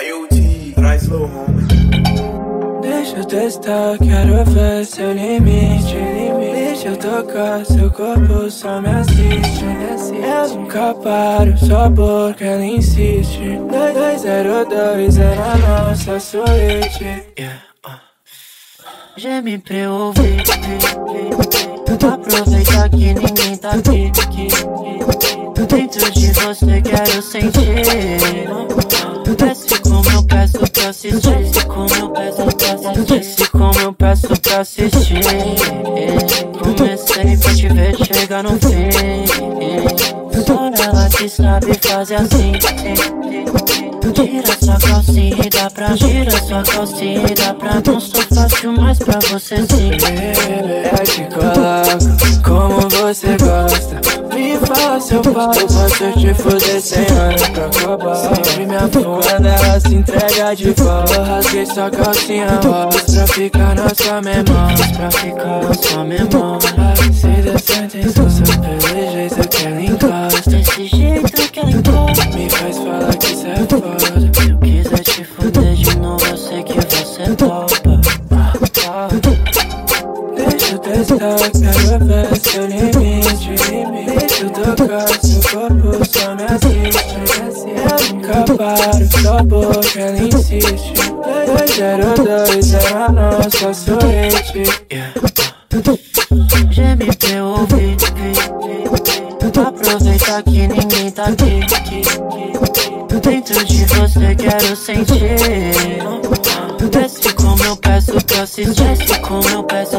IoT, traz slow home. Deixa eu testar, quero ver seu limite, Deixa eu tocar seu corpo, só me assiste, Eu nunca paro, só porque ela insiste 202 é a nossa suíte yeah, uh. Geme pra eu ouvir Aproveita que ninguém tá aqui Dentro de você quero sentir. Desce como eu peço pra assistir Desce como eu peço pra assistir Desce como eu peço pra assistir. Comecei pra te ver chegar no fim. Só ela que sabe fazer assim sua calcinha e dá pra Tira sua calcinha e dá pra Não sou fácil mais pra você sim. Eu te coloco como você gosta. Me fala pau, eu posso te fuder sem olhar pra cobrar Sempre me afunda, ela se entrega de volta Rasguei sua calcinha rosa Pra ficar na sua memória. Pra ficar na sua memória. Se descende em sua pelo jeito que ela encosta. Desse jeito seu limite eu tocar seu corpo, só me assiste Eu nunca paro, só porque ela insiste 202 é a nossa yeah. Geme pra eu ouvir Aproveita que ninguém tá aqui Dentro de você quero sentir Desce como eu peço pra assistir Desce como eu peço